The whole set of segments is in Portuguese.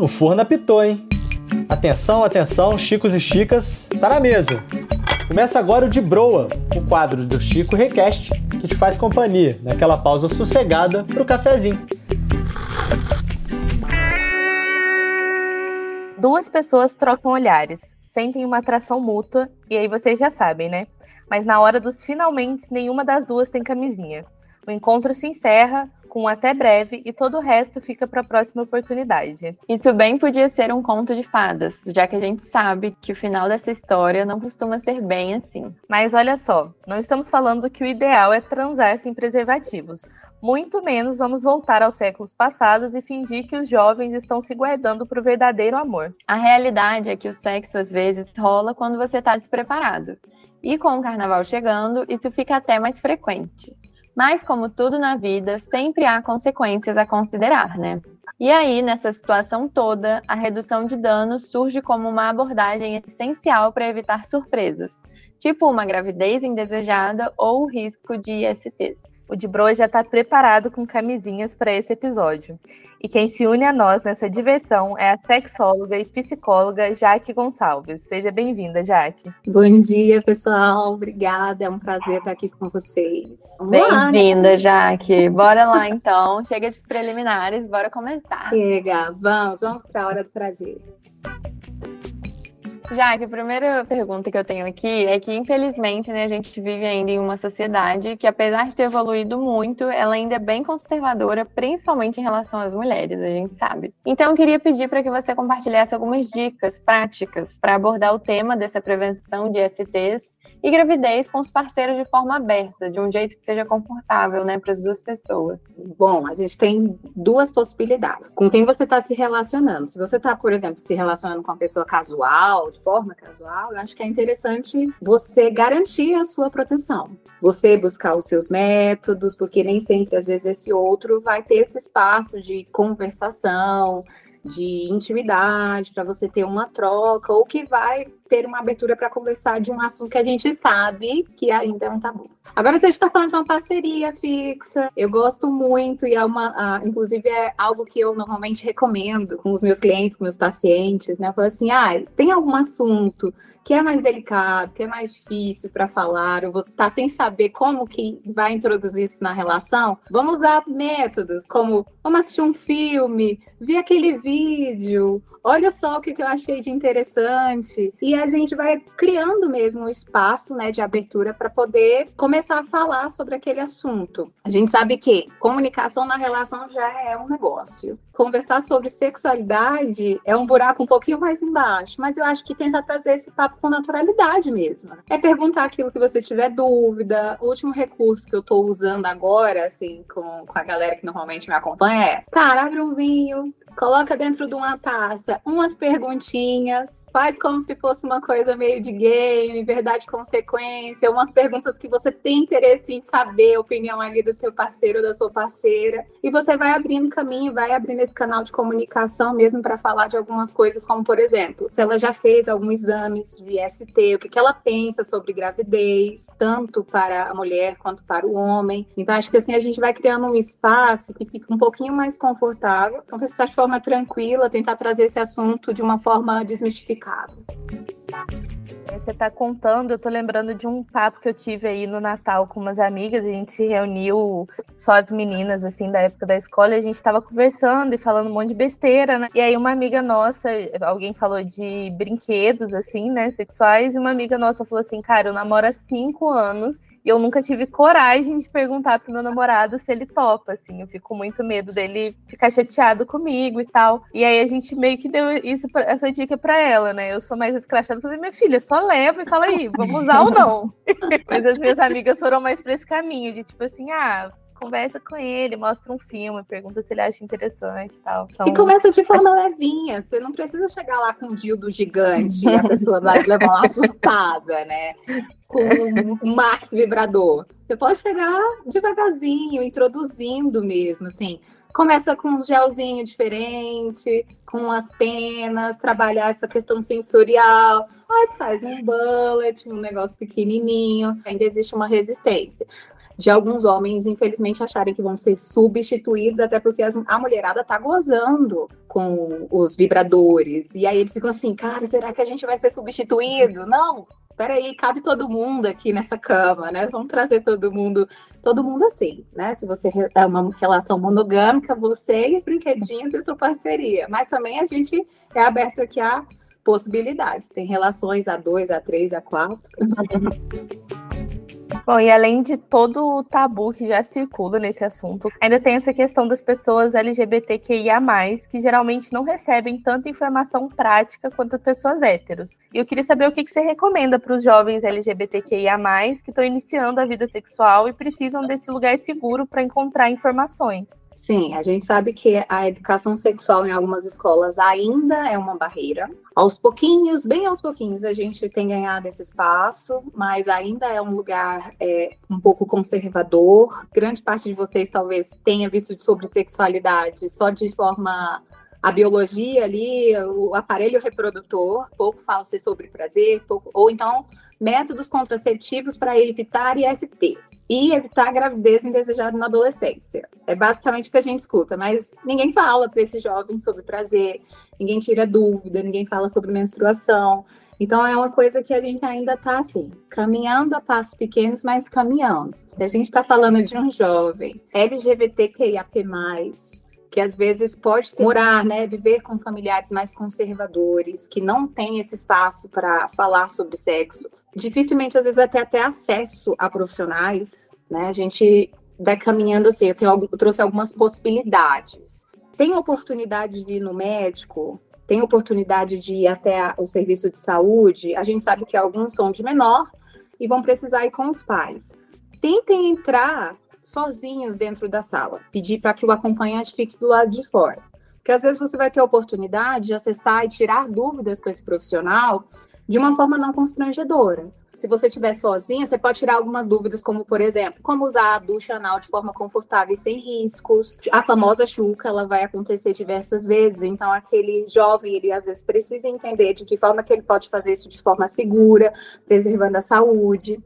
o forno apitou, hein? Atenção, atenção, chicos e chicas, tá na mesa. Começa agora o de Broa, o quadro do Chico Request, que te faz companhia naquela pausa sossegada pro cafezinho. Duas pessoas trocam olhares, sentem uma atração mútua, e aí vocês já sabem, né? Mas na hora dos finalmente, nenhuma das duas tem camisinha. O encontro se encerra com até breve e todo o resto fica para a próxima oportunidade. Isso bem podia ser um conto de fadas, já que a gente sabe que o final dessa história não costuma ser bem assim. Mas olha só, não estamos falando que o ideal é transar sem preservativos. Muito menos vamos voltar aos séculos passados e fingir que os jovens estão se guardando para o verdadeiro amor. A realidade é que o sexo às vezes rola quando você está despreparado. E com o carnaval chegando, isso fica até mais frequente. Mas, como tudo na vida, sempre há consequências a considerar, né? E aí, nessa situação toda, a redução de danos surge como uma abordagem essencial para evitar surpresas, tipo uma gravidez indesejada ou o risco de ISTs. O de Bro já está preparado com camisinhas para esse episódio. E quem se une a nós nessa diversão é a sexóloga e psicóloga Jaque Gonçalves. Seja bem-vinda, Jaque. Bom dia, pessoal. Obrigada. É um prazer estar aqui com vocês. Bem-vinda, Jaque. Bora lá, então. Chega de preliminares, bora começar. Chega, vamos. Vamos para a hora do prazer. Já que a primeira pergunta que eu tenho aqui é que, infelizmente, né, a gente vive ainda em uma sociedade que, apesar de ter evoluído muito, ela ainda é bem conservadora, principalmente em relação às mulheres, a gente sabe. Então, eu queria pedir para que você compartilhasse algumas dicas práticas para abordar o tema dessa prevenção de STs e gravidez com os parceiros de forma aberta, de um jeito que seja confortável, né, para as duas pessoas. Bom, a gente tem duas possibilidades. Com quem você está se relacionando? Se você está, por exemplo, se relacionando com uma pessoa casual, de forma casual, eu acho que é interessante você garantir a sua proteção. Você buscar os seus métodos, porque nem sempre, às vezes, esse outro vai ter esse espaço de conversação, de intimidade, para você ter uma troca, ou que vai ter uma abertura para conversar de um assunto que a gente sabe que ainda é um tabu. Agora você está falando de uma parceria fixa, eu gosto muito e é uma, uh, inclusive é algo que eu normalmente recomendo com os meus clientes, com meus pacientes, né? Eu falo assim, ah, tem algum assunto que é mais delicado, que é mais difícil para falar, ou você está sem saber como que vai introduzir isso na relação, vamos usar métodos como vamos assistir um filme, ver aquele vídeo, olha só o que, eu achei de interessante. E a gente vai criando mesmo um espaço né, de abertura para poder começar a falar sobre aquele assunto. A gente sabe que comunicação na relação já é um negócio. Conversar sobre sexualidade é um buraco um pouquinho mais embaixo, mas eu acho que tenta trazer esse papo com naturalidade mesmo. É perguntar aquilo que você tiver dúvida. O último recurso que eu estou usando agora, assim, com, com a galera que normalmente me acompanha é: cara, abre um vinho, coloca dentro de uma taça umas perguntinhas faz como se fosse uma coisa meio de game, verdade consequência, umas perguntas que você tem interesse em saber a opinião ali do teu parceiro ou da tua parceira, e você vai abrindo caminho, vai abrindo esse canal de comunicação mesmo para falar de algumas coisas, como por exemplo, se ela já fez alguns exames de ST, o que, que ela pensa sobre gravidez, tanto para a mulher quanto para o homem. Então acho que assim a gente vai criando um espaço que fica um pouquinho mais confortável, conversar de forma tranquila, tentar trazer esse assunto de uma forma desmistificada complicado. Você está contando, eu tô lembrando de um papo que eu tive aí no Natal com umas amigas, a gente se reuniu, só as meninas, assim, da época da escola, e a gente estava conversando e falando um monte de besteira, né? E aí uma amiga nossa, alguém falou de brinquedos, assim, né, sexuais, e uma amiga nossa falou assim, cara, eu namoro há cinco anos e eu nunca tive coragem de perguntar pro meu namorado se ele topa, assim. Eu fico com muito medo dele ficar chateado comigo e tal. E aí a gente meio que deu isso, essa dica para ela, né? Eu sou mais escrachada. Falei, minha filha, só leva e fala aí, vamos usar ou não? Mas as minhas amigas foram mais pra esse caminho, de tipo assim, ah, conversa com ele, mostra um filme, pergunta se ele acha interessante e tal. Então, e começa de forma acho... levinha, você não precisa chegar lá com um dildo gigante e a pessoa vai levar uma assustada, né? Com um max vibrador. Você pode chegar devagarzinho, introduzindo mesmo, assim. Começa com um gelzinho diferente, com as penas, trabalhar essa questão sensorial. Aí traz um bullet, um negócio pequenininho, ainda existe uma resistência. De alguns homens, infelizmente, acharem que vão ser substituídos, até porque a mulherada tá gozando com os vibradores. E aí eles ficam assim, cara, será que a gente vai ser substituído? Não, peraí, cabe todo mundo aqui nessa cama, né? Vamos trazer todo mundo, todo mundo assim, né? Se você é uma relação monogâmica, você e os brinquedinhos e sua parceria. Mas também a gente é aberto aqui a possibilidades. Tem relações a dois, a três, a quatro. Bom, e além de todo o tabu que já circula nesse assunto, ainda tem essa questão das pessoas LGBTQIA, que geralmente não recebem tanta informação prática quanto pessoas héteros. E eu queria saber o que, você recomenda para os jovens LGBTQIA, que estão iniciando a vida sexual e precisam desse lugar seguro para encontrar informações. Sim, a gente sabe que a educação sexual em algumas escolas ainda é uma barreira. Aos pouquinhos, bem aos pouquinhos, a gente tem ganhado esse espaço, mas ainda é um lugar é, um pouco conservador. Grande parte de vocês talvez tenha visto sobre sexualidade só de forma a biologia ali, o aparelho reprodutor, pouco fala-se sobre prazer, pouco, ou então métodos contraceptivos para evitar ISTs e evitar gravidez indesejada na adolescência. É basicamente o que a gente escuta, mas ninguém fala para esses jovens sobre prazer, ninguém tira dúvida, ninguém fala sobre menstruação. Então é uma coisa que a gente ainda está assim, caminhando a passos pequenos, mas caminhando. Se a gente está falando de um jovem LGBTQIAP+, que às vezes pode ter, morar, né, viver com familiares mais conservadores, que não tem esse espaço para falar sobre sexo. Dificilmente, às vezes, vai ter até acesso a profissionais, né? A gente vai caminhando assim, eu, tenho, eu trouxe algumas possibilidades. Tem oportunidade de ir no médico, tem oportunidade de ir até a, o serviço de saúde, a gente sabe que alguns são de menor e vão precisar ir com os pais. Tentem entrar sozinhos dentro da sala, pedir para que o acompanhante fique do lado de fora. Porque às vezes você vai ter a oportunidade de acessar e tirar dúvidas com esse profissional de uma forma não constrangedora. Se você estiver sozinha, você pode tirar algumas dúvidas, como, por exemplo, como usar a ducha anal de forma confortável e sem riscos. A famosa chuca, ela vai acontecer diversas vezes, então aquele jovem, ele às vezes precisa entender de que forma que ele pode fazer isso de forma segura, preservando a saúde.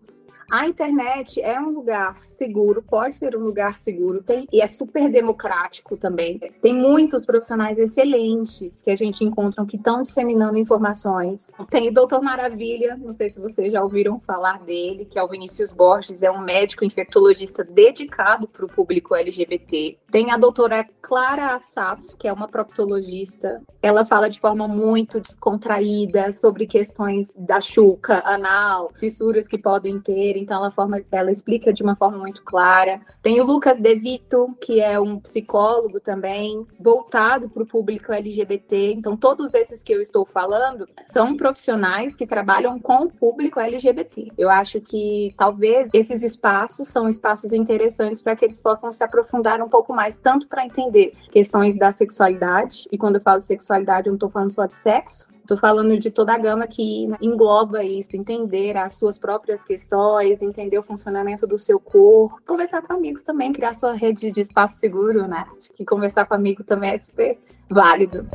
A internet é um lugar seguro, pode ser um lugar seguro, tem, e é super democrático também. Tem muitos profissionais excelentes que a gente encontra que estão disseminando informações. Tem o Doutor Maravilha, não sei se vocês já ouviram falar dele, que é o Vinícius Borges, é um médico infectologista dedicado para o público LGBT. Tem a doutora Clara Assaf, que é uma proctologista. Ela fala de forma muito descontraída sobre questões da chuca anal, fissuras que podem ter então ela, forma, ela explica de uma forma muito clara. Tem o Lucas De Vito, que é um psicólogo também, voltado para o público LGBT. Então, todos esses que eu estou falando são profissionais que trabalham com o público LGBT. Eu acho que talvez esses espaços são espaços interessantes para que eles possam se aprofundar um pouco mais, tanto para entender questões da sexualidade, e quando eu falo sexualidade, eu não estou falando só de sexo, Estou falando de toda a gama que engloba isso, entender as suas próprias questões, entender o funcionamento do seu corpo, conversar com amigos também, criar sua rede de espaço seguro, né? Acho que conversar com amigo também é super válido.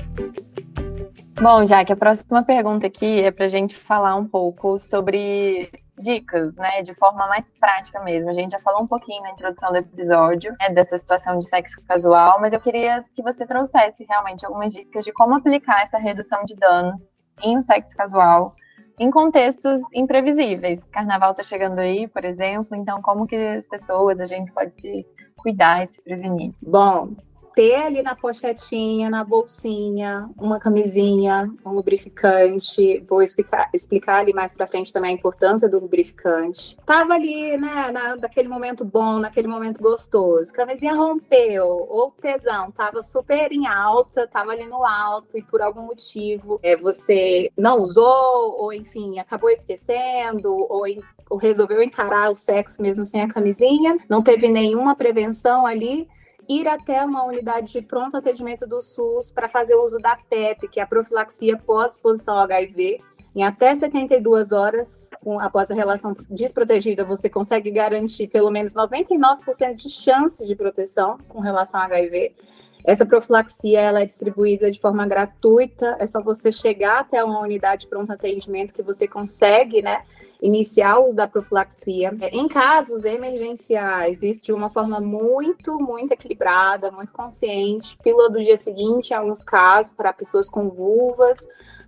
Bom, já que a próxima pergunta aqui é para a gente falar um pouco sobre dicas, né, de forma mais prática mesmo. A gente já falou um pouquinho na introdução do episódio né, dessa situação de sexo casual, mas eu queria que você trouxesse realmente algumas dicas de como aplicar essa redução de danos em um sexo casual em contextos imprevisíveis. Carnaval está chegando aí, por exemplo, então como que as pessoas, a gente pode se cuidar e se prevenir? Bom, ter ali na pochetinha, na bolsinha, uma camisinha, um lubrificante. Vou explicar, explicar ali mais para frente também a importância do lubrificante. Tava ali, né, na, naquele momento bom, naquele momento gostoso. Camisinha rompeu, ou tesão, tava super em alta, tava ali no alto e por algum motivo é, você não usou, ou enfim, acabou esquecendo, ou ou resolveu encarar o sexo mesmo sem a camisinha, não teve nenhuma prevenção ali, ir até uma unidade de pronto atendimento do SUS para fazer uso da PEP, que é a profilaxia pós-exposição ao HIV. Em até 72 horas, com, após a relação desprotegida, você consegue garantir pelo menos 99% de chances de proteção com relação ao HIV. Essa profilaxia ela é distribuída de forma gratuita, é só você chegar até uma unidade de pronto atendimento que você consegue, né, iniciar uso da profilaxia. É, em casos emergenciais, isso de uma forma muito, muito equilibrada, muito consciente. Pílula do dia seguinte, em alguns casos, para pessoas com vulvas,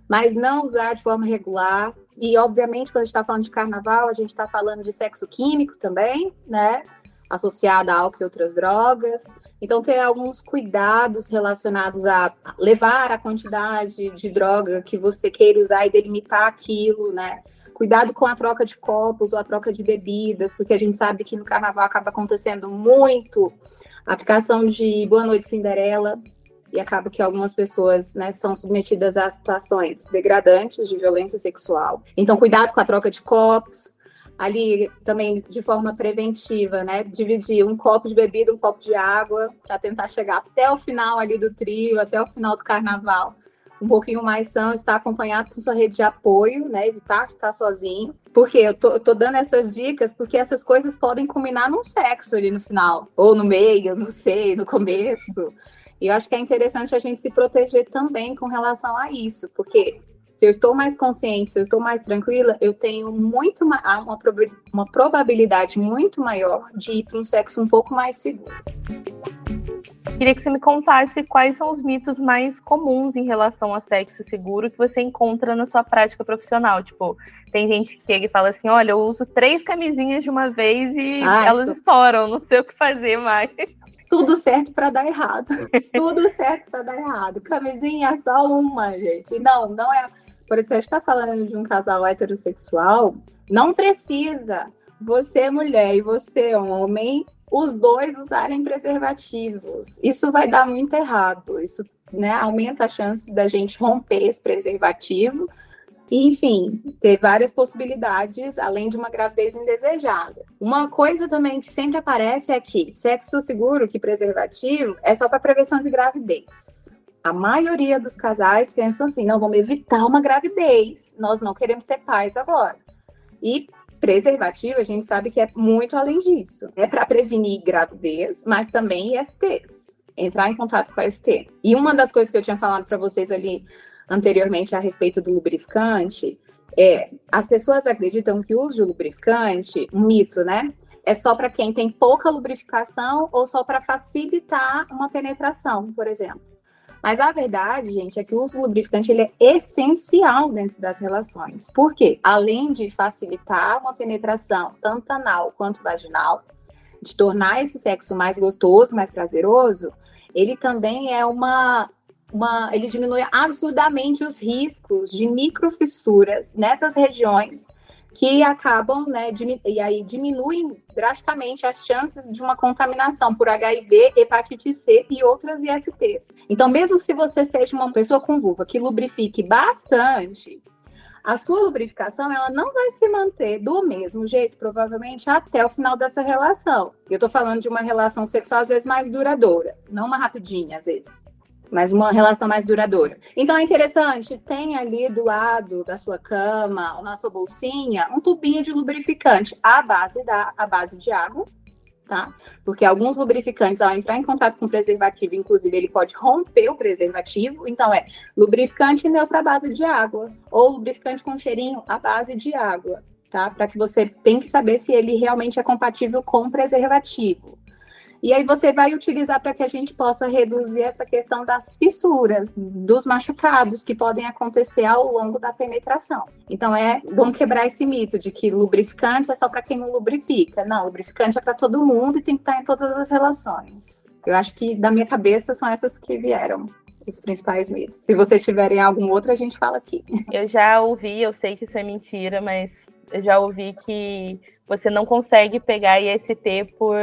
mas não usar de forma regular. E, obviamente, quando a gente está falando de carnaval, a gente está falando de sexo químico também, né? Associado a álcool e outras drogas. Então, ter alguns cuidados relacionados a levar a quantidade de droga que você queira usar e delimitar aquilo, né? Cuidado com a troca de copos ou a troca de bebidas, porque a gente sabe que no carnaval acaba acontecendo muito a aplicação de Boa Noite Cinderela, e acaba que algumas pessoas né, são submetidas a situações degradantes de violência sexual. Então, cuidado com a troca de copos. Ali também de forma preventiva, né? Dividir um copo de bebida, um copo de água, para tentar chegar até o final ali do trio, até o final do carnaval. Um pouquinho mais são, estar acompanhado com sua rede de apoio, né? Evitar ficar sozinho. Porque eu tô, eu tô dando essas dicas porque essas coisas podem culminar num sexo ali no final, ou no meio, não sei, no começo. E eu acho que é interessante a gente se proteger também com relação a isso, porque se eu estou mais consciente, se eu estou mais tranquila, eu tenho muito uma, uma probabilidade muito maior de ir para um sexo um pouco mais seguro. Queria que você me contasse quais são os mitos mais comuns em relação a sexo seguro que você encontra na sua prática profissional. Tipo, tem gente que chega e fala assim: olha, eu uso três camisinhas de uma vez e Ai, elas isso... estouram, não sei o que fazer mais tudo certo para dar errado. tudo certo para dar errado. Camisinha é só uma, gente. Não, não é. Por isso, a gente está falando de um casal heterossexual, não precisa você, mulher, e você, homem, os dois usarem preservativos. Isso vai dar muito errado. Isso né, aumenta a chance da gente romper esse preservativo enfim, ter várias possibilidades, além de uma gravidez indesejada. Uma coisa também que sempre aparece é que sexo seguro, que preservativo, é só para prevenção de gravidez. A maioria dos casais pensam assim: não, vamos evitar uma gravidez, nós não queremos ser pais agora. E preservativo, a gente sabe que é muito além disso. É para prevenir gravidez, mas também ISTs. Entrar em contato com a ST. E uma das coisas que eu tinha falado para vocês ali anteriormente a respeito do lubrificante, é, as pessoas acreditam que o uso de lubrificante, um mito, né? É só para quem tem pouca lubrificação ou só para facilitar uma penetração, por exemplo. Mas a verdade, gente, é que o uso lubrificante ele é essencial dentro das relações. Por quê? Além de facilitar uma penetração, tanto anal quanto vaginal, de tornar esse sexo mais gostoso, mais prazeroso, ele também é uma uma, ele diminui absurdamente os riscos de microfissuras nessas regiões que acabam, né, e aí diminuem drasticamente as chances de uma contaminação por HIV, hepatite C e outras ISTs. Então, mesmo se você seja uma pessoa com vulva que lubrifique bastante, a sua lubrificação ela não vai se manter do mesmo jeito, provavelmente até o final dessa relação. Eu estou falando de uma relação sexual às vezes mais duradoura, não uma rapidinha às vezes mas uma relação mais duradoura. Então é interessante, tem ali do lado da sua cama, ou na sua bolsinha, um tubinho de lubrificante à base da à base de água, tá? Porque alguns lubrificantes, ao entrar em contato com o preservativo, inclusive, ele pode romper o preservativo. Então é lubrificante neutro à base de água, ou lubrificante com cheirinho à base de água, tá? Para que você tem que saber se ele realmente é compatível com o preservativo. E aí você vai utilizar para que a gente possa reduzir essa questão das fissuras, dos machucados que podem acontecer ao longo da penetração. Então é, vamos quebrar esse mito de que lubrificante é só para quem não lubrifica. Não, lubrificante é para todo mundo e tem que estar em todas as relações. Eu acho que da minha cabeça são essas que vieram os principais mitos. Se vocês tiverem algum outro, a gente fala aqui. Eu já ouvi, eu sei que isso é mentira, mas eu já ouvi que você não consegue pegar IST por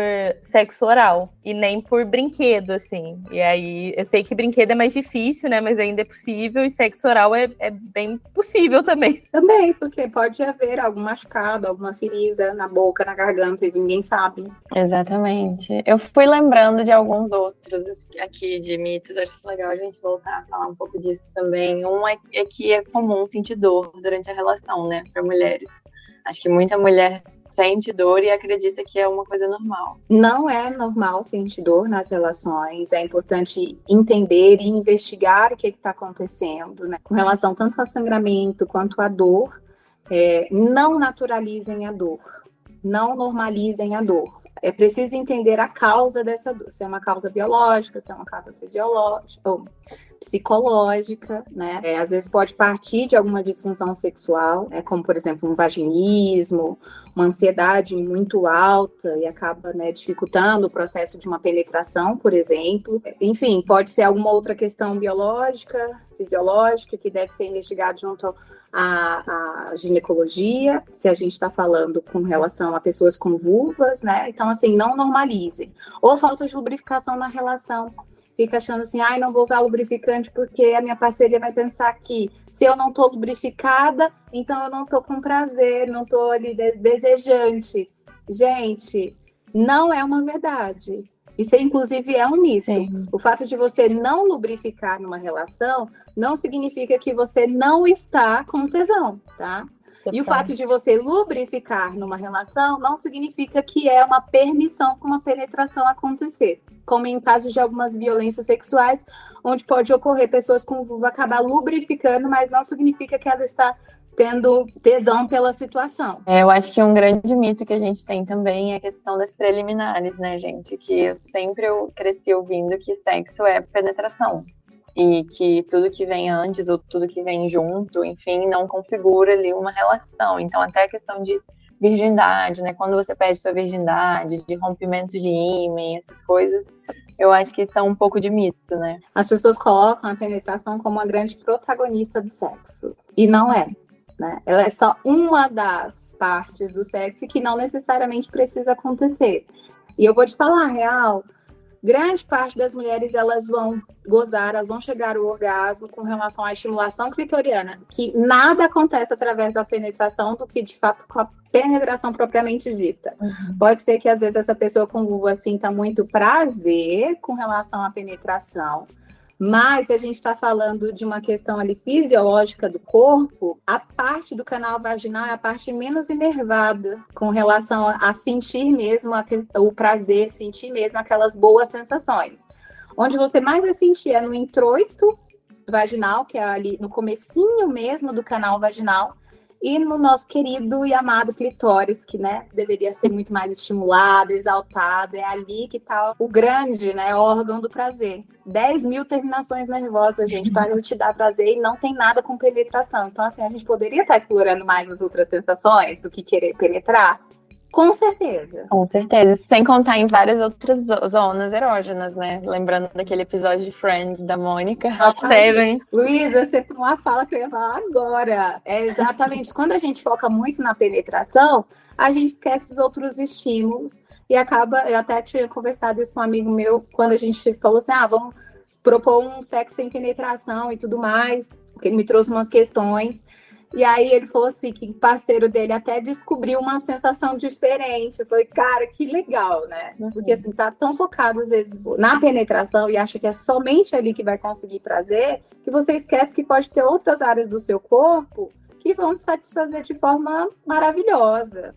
sexo oral e nem por brinquedo, assim. E aí, eu sei que brinquedo é mais difícil, né? Mas ainda é possível e sexo oral é, é bem possível também. Também, porque pode haver algum machucado, alguma ferida na boca, na garganta e ninguém sabe. Exatamente. Eu fui lembrando de alguns outros aqui de mitos, acho legal a gente voltar a falar um pouco disso também. Um é, é que é comum sentir dor durante a relação, né, para mulheres. Acho que muita mulher sente dor e acredita que é uma coisa normal. Não é normal sentir dor nas relações. É importante entender e investigar o que está acontecendo, né? Com relação tanto ao sangramento quanto à dor. É, não naturalizem a dor, não normalizem a dor. É preciso entender a causa dessa dor, se é uma causa biológica, se é uma causa fisiológica ou psicológica, né? É, às vezes pode partir de alguma disfunção sexual, né? como por exemplo um vaginismo, uma ansiedade muito alta e acaba né, dificultando o processo de uma penetração, por exemplo. Enfim, pode ser alguma outra questão biológica, fisiológica, que deve ser investigada junto à, à ginecologia, se a gente está falando com relação a pessoas com vulvas, né? Então, assim, não normalizem. Ou falta de lubrificação na relação fica achando assim, ai, não vou usar lubrificante porque a minha parceria vai pensar que se eu não tô lubrificada, então eu não tô com prazer, não tô ali de desejante. Gente, não é uma verdade. Isso, inclusive, é um mito. Sim. O fato de você não lubrificar numa relação não significa que você não está com tesão, tá? E o fato de você lubrificar numa relação não significa que é uma permissão para uma penetração acontecer. Como em casos de algumas violências sexuais, onde pode ocorrer pessoas com vulva acabar lubrificando, mas não significa que ela está tendo tesão pela situação. É, eu acho que um grande mito que a gente tem também é a questão das preliminares, né, gente? Que eu sempre eu cresci ouvindo que sexo é penetração e que tudo que vem antes ou tudo que vem junto, enfim, não configura ali uma relação. Então, até a questão de virgindade, né? Quando você perde sua virgindade, de rompimento de ímã, essas coisas, eu acho que são um pouco de mito, né? As pessoas colocam a penetração como a grande protagonista do sexo. E não é. Né? Ela é só uma das partes do sexo que não necessariamente precisa acontecer. E eu vou te falar a real, grande parte das mulheres elas vão gozar, elas vão chegar ao orgasmo com relação à estimulação clitoriana, que nada acontece através da penetração do que de fato com a penetração propriamente dita. Uhum. Pode ser que às vezes essa pessoa com vulva sinta muito prazer com relação à penetração, mas se a gente está falando de uma questão ali fisiológica do corpo, a parte do canal vaginal é a parte menos inervada com relação a sentir mesmo a, o prazer, sentir mesmo aquelas boas sensações. Onde você mais vai sentir é no introito vaginal, que é ali no comecinho mesmo do canal vaginal, e no nosso querido e amado clitóris, que né, deveria ser muito mais estimulado, exaltado. É ali que está o grande né, órgão do prazer. 10 mil terminações nervosas, gente, para te dar prazer e não tem nada com penetração. Então, assim, a gente poderia estar tá explorando mais as outras sensações do que querer penetrar. Com certeza. Com certeza. Sem contar em várias outras zonas erógenas, né? Lembrando daquele episódio de Friends da Mônica. Seven. Luísa, você uma fala que eu ia falar agora. É exatamente. Quando a gente foca muito na penetração, a gente esquece os outros estímulos e acaba. Eu até tinha conversado isso com um amigo meu quando a gente falou assim: ah, vamos propor um sexo sem penetração e tudo mais. Porque ele me trouxe umas questões. E aí ele falou assim que parceiro dele até descobriu uma sensação diferente. Eu falei, cara, que legal, né? Uhum. Porque assim, tá tão focado às vezes na penetração e acha que é somente ali que vai conseguir prazer, que você esquece que pode ter outras áreas do seu corpo que vão te satisfazer de forma maravilhosa,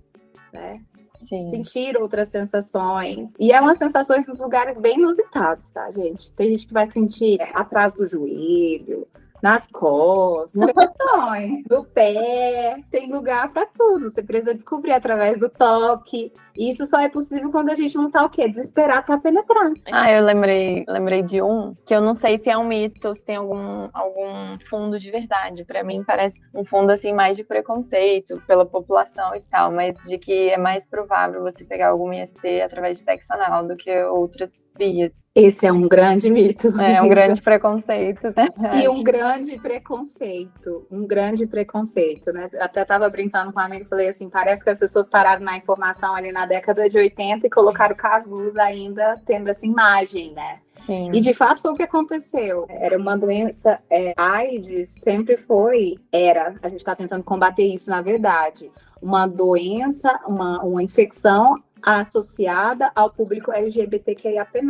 né? Sim. Sentir outras sensações. E é umas sensações nos lugares bem inusitados, tá, gente? Tem gente que vai sentir atrás do joelho, nas costas, no botões, no pé, tem lugar para tudo. Você precisa descobrir através do toque. Isso só é possível quando a gente não tá o quê? Desesperado para penetrar. Ah, eu lembrei, lembrei de um que eu não sei se é um mito, se tem algum, algum fundo de verdade. Para mim parece um fundo assim mais de preconceito pela população e tal, mas de que é mais provável você pegar algum IST através de sexo anal do que outras vias. Esse é um grande mito. É um grande preconceito, né? E um grande preconceito, um grande preconceito, né? Até tava brincando com um amigo e falei assim, parece que as pessoas pararam na informação ali na década de 80 e colocaram casus ainda tendo essa imagem, né? Sim. E de fato foi o que aconteceu. Era uma doença, é, AIDS sempre foi, era, a gente está tentando combater isso na verdade, uma doença, uma, uma infecção associada ao público LGBTQIAP+.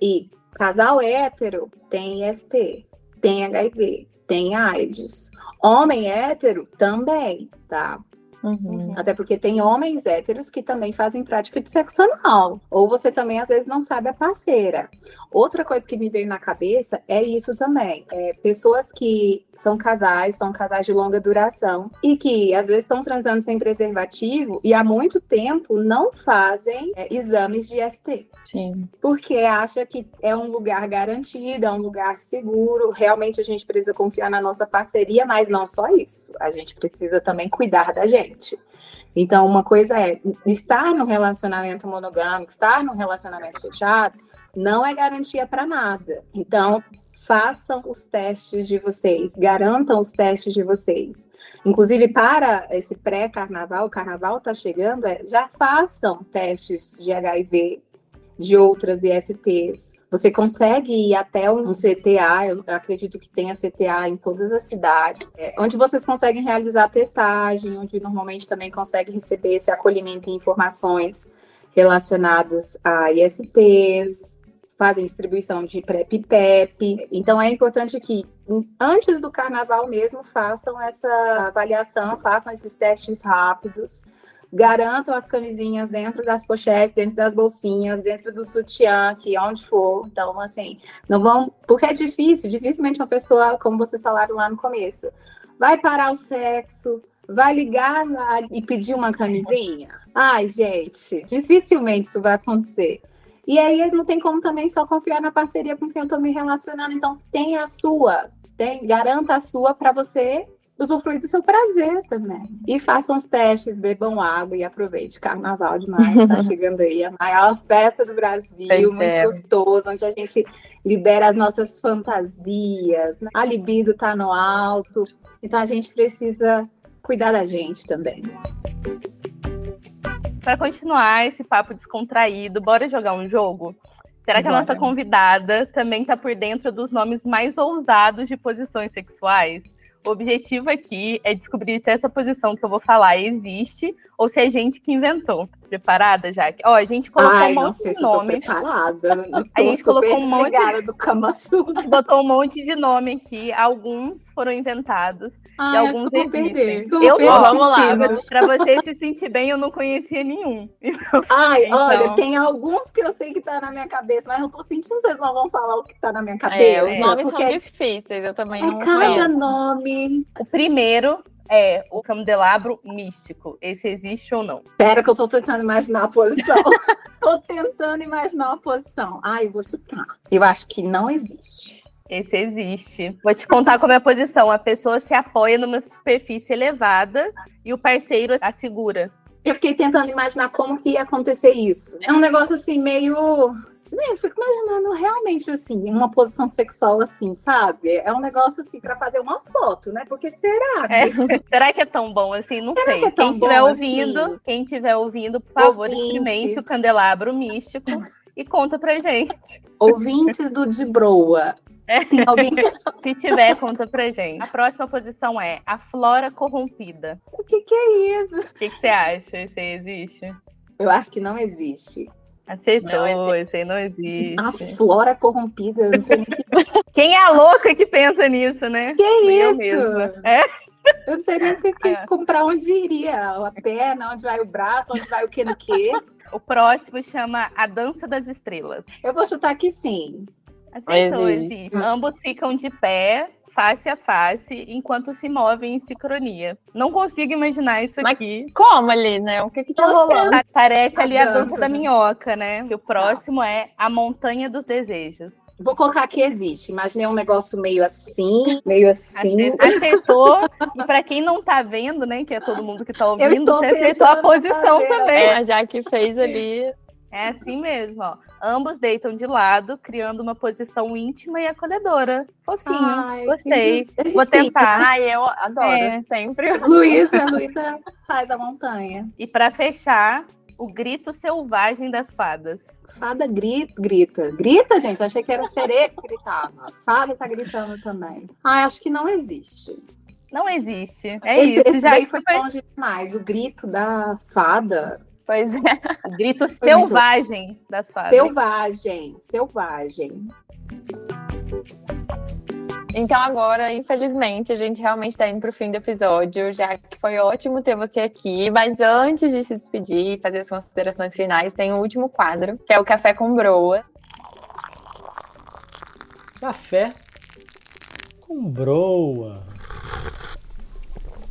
E casal hétero tem IST, tem HIV, tem AIDS. Homem hétero também, tá? Uhum. Até porque tem homens héteros que também fazem prática de sexo anal. Ou você também, às vezes, não sabe a parceira. Outra coisa que me veio na cabeça é isso também. É, pessoas que são casais, são casais de longa duração e que às vezes estão transando sem preservativo e há muito tempo não fazem é, exames de ST. Sim. Porque acha que é um lugar garantido, é um lugar seguro. Realmente a gente precisa confiar na nossa parceria, mas não só isso. A gente precisa também cuidar da gente. Então, uma coisa é estar no relacionamento monogâmico, estar no relacionamento fechado, não é garantia para nada. Então, façam os testes de vocês, garantam os testes de vocês. Inclusive, para esse pré-carnaval, o carnaval está chegando, é, já façam testes de HIV, de outras ISTs. Você consegue ir até um CTA, eu acredito que tenha CTA em todas as cidades, é, onde vocês conseguem realizar a testagem, onde normalmente também conseguem receber esse acolhimento e informações relacionados a ISTs, fazem distribuição de PrEP e PEP. Então é importante que antes do carnaval mesmo façam essa avaliação, façam esses testes rápidos, garantam as camisinhas dentro das pochetes, dentro das bolsinhas, dentro do sutiã, que onde for. Então, assim, não vão. Porque é difícil, dificilmente uma pessoa, como vocês falaram lá no começo, vai parar o sexo, vai ligar e pedir uma camisinha. Ai, gente, dificilmente isso vai acontecer. E aí não tem como também só confiar na parceria com quem eu estou me relacionando. Então, tem a sua, tem, garanta a sua para você usufruir do seu prazer também. E façam os testes, bebam água e aproveite. Carnaval demais, tá chegando aí a maior festa do Brasil, muito é. gostoso, onde a gente libera as nossas fantasias, né? a libido tá no alto. Então a gente precisa cuidar da gente também. Para continuar esse papo descontraído, bora jogar um jogo? Será que a nossa convidada também está por dentro dos nomes mais ousados de posições sexuais? O objetivo aqui é descobrir se essa posição que eu vou falar existe ou se é gente que inventou. Preparada, Jaque? Ó, a gente colocou Ai, um não monte sei de se eu tô nome. preparada. A gente colocou um monte- do Kama Sutra. A gente botou um monte de nome aqui. Alguns foram inventados Ai, e acho alguns que eu vou existem. perder. Eu vou perder vou, vamos lá. Pra você se sentir bem, eu não conhecia nenhum. Ai, Então- olha, tem alguns que eu sei que tá na minha cabeça, mas eu tô sentindo que vocês não vão falar o que tá na minha cabeça. É, os nomes porque são difíceis, eu também é não cada conheço. nome. O primeiro é o candelabro místico. Esse existe ou não? Pera que eu tô tentando imaginar a posição. tô tentando imaginar a posição. Ai, eu vou chutar. Eu acho que não existe. Esse existe. Vou te contar como é a posição. A pessoa se apoia numa superfície elevada e o parceiro a segura. Eu fiquei tentando imaginar como que ia acontecer isso. É um negócio assim, meio. Né, Eu fico imaginando realmente assim, uma posição sexual assim, sabe? É um negócio assim pra fazer uma foto, né? Porque será? que- É. Será que é tão bom assim? Não sei. que é quem estiver ouvindo, assim? quem estiver ouvindo, por favor, Ouvintes. experimente o candelabro místico e conta pra gente. Ouvintes do De Broa. É. Tem alguém Se tiver, conta pra gente. A próxima posição é a flora corrompida. O que, que é isso? O que, que você acha? Aí existe? Eu acho que não existe. Acertou, esse aí não A existe. flora corrompida, eu não sei nem o que, Quem é a louca que pensa nisso, né? que é Eu isso. mesma. É? Eu não sei nem o que, que, É. como pra onde iria. A perna, onde vai o braço, onde vai o que no que. O próximo chama A Dança das Estrelas. Eu vou chutar que sim. Acertou, Existe. existe. Ambos ficam de pé, face a face, enquanto se movem em sincronia. Não consigo imaginar isso Mas- aqui. Como ali, né? O que que tá rolando? Pa- Parece ali a dança, da né? minhoca, né? E o próximo é A Montanha dos Desejos. Vou colocar que existe. Imaginei um negócio meio assim, meio assim. Acer- Acertou. e pra quem não tá vendo, né, que é todo mundo que tá ouvindo, você acertou a posição fazer, também. É, já que fez ali. É assim mesmo, ó. Ambos deitam de lado, criando uma posição íntima e acolhedora. Fofinho. Ai, Gostei. que Vou tentar. Ai, eu adoro. É. Sempre. Luísa, Luísa faz a montanha. E pra fechar, o grito selvagem das fadas. Fada grita, grita. Grita, gente? Eu achei que era sereia que gritava. Fada tá gritando também. Ah, acho que não existe. Não existe. É esse isso. esse já daí foi longe demais. O grito da fada. Pois é. grito selvagem das fadas. Selvagem, selvagem. Então agora, infelizmente, a gente realmente está indo para o fim do episódio, já que foi ótimo ter você aqui. Mas antes de se despedir e fazer as considerações finais, tem o último quadro, que é o Café com Broa. Café com broa.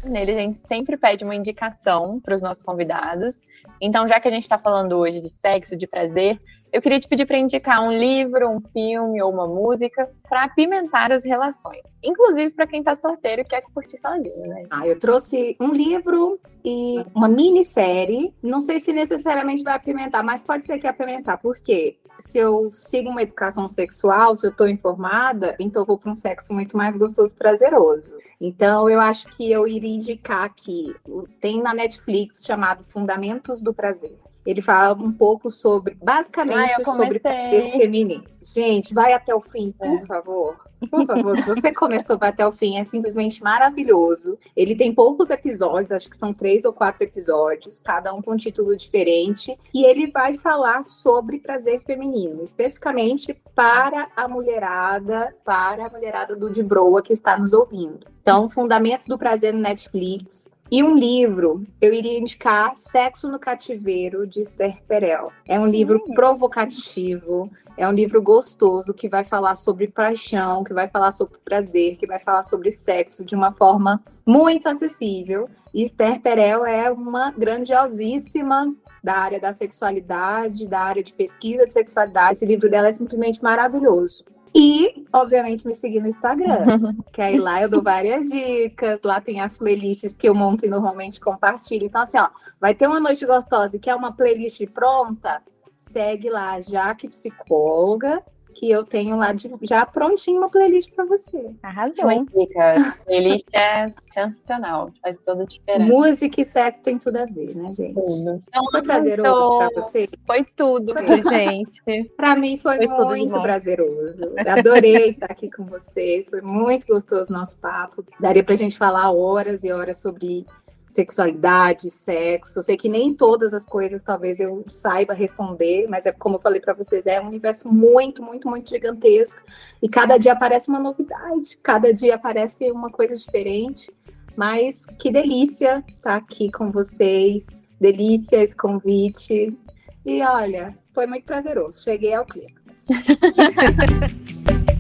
Nele a gente sempre pede uma indicação para os nossos convidados. Então, já que a gente está falando hoje de sexo, de prazer, eu queria te pedir para indicar um livro, um filme ou uma música para apimentar as relações. Inclusive para quem está solteiro e quer curtir sozinho, né? Ah, eu trouxe um livro e uma minissérie. Não sei se necessariamente vai apimentar, mas pode ser que apimentar. Por quê? Se eu sigo uma educação sexual, se eu estou informada, então eu vou para um sexo muito mais gostoso e prazeroso. Então, eu acho que eu iria indicar aqui. Tem na Netflix chamado Fundamentos do Prazer. Ele fala um pouco sobre, basicamente, Ah, sobre prazer feminino. Gente, vai até o fim, por favor. Por favor, se você começou até o fim, é simplesmente maravilhoso. Ele tem poucos episódios, acho que são três ou quatro episódios, cada um com um título diferente. E ele vai falar sobre prazer feminino, especificamente para a mulherada, para a mulherada do De Broa que está nos ouvindo. Então, Fundamentos do Prazer no Netflix. E um livro, eu iria indicar Sexo no Cativeiro, de Esther Perel. É um livro provocativo, é um livro gostoso que vai falar sobre paixão, que vai falar sobre prazer, que vai falar sobre sexo de uma forma muito acessível. E Esther Perel é uma grandiosíssima da área da sexualidade, da área de pesquisa de sexualidade. Esse livro dela é simplesmente maravilhoso. E, obviamente, me seguir no Instagram, que aí lá eu dou várias dicas, lá tem as playlists que eu monto e normalmente compartilho. Então, assim, ó, vai ter uma noite gostosa e quer uma playlist pronta? Segue lá, Jaque Psicóloga, que eu tenho lá de, já prontinho uma playlist para você. Arrasou. Uma dica. A playlist é sensacional, faz toda a diferença. Música e sexo tem tudo a ver, né, gente? Tudo. Então, foi prazeroso para você? Foi tudo, gente. Para mim foi, foi muito prazeroso. Adorei estar aqui com vocês. Foi muito gostoso o nosso papo. Daria pra gente falar horas e horas sobre sexualidade, sexo. Sei que nem todas as coisas talvez eu saiba responder, mas é como eu falei para vocês, é um universo muito, muito, muito gigantesco e cada dia aparece uma novidade, cada dia aparece uma coisa diferente. Mas que delícia estar aqui com vocês, delícia esse convite. E olha, foi muito prazeroso. Cheguei ao clímax.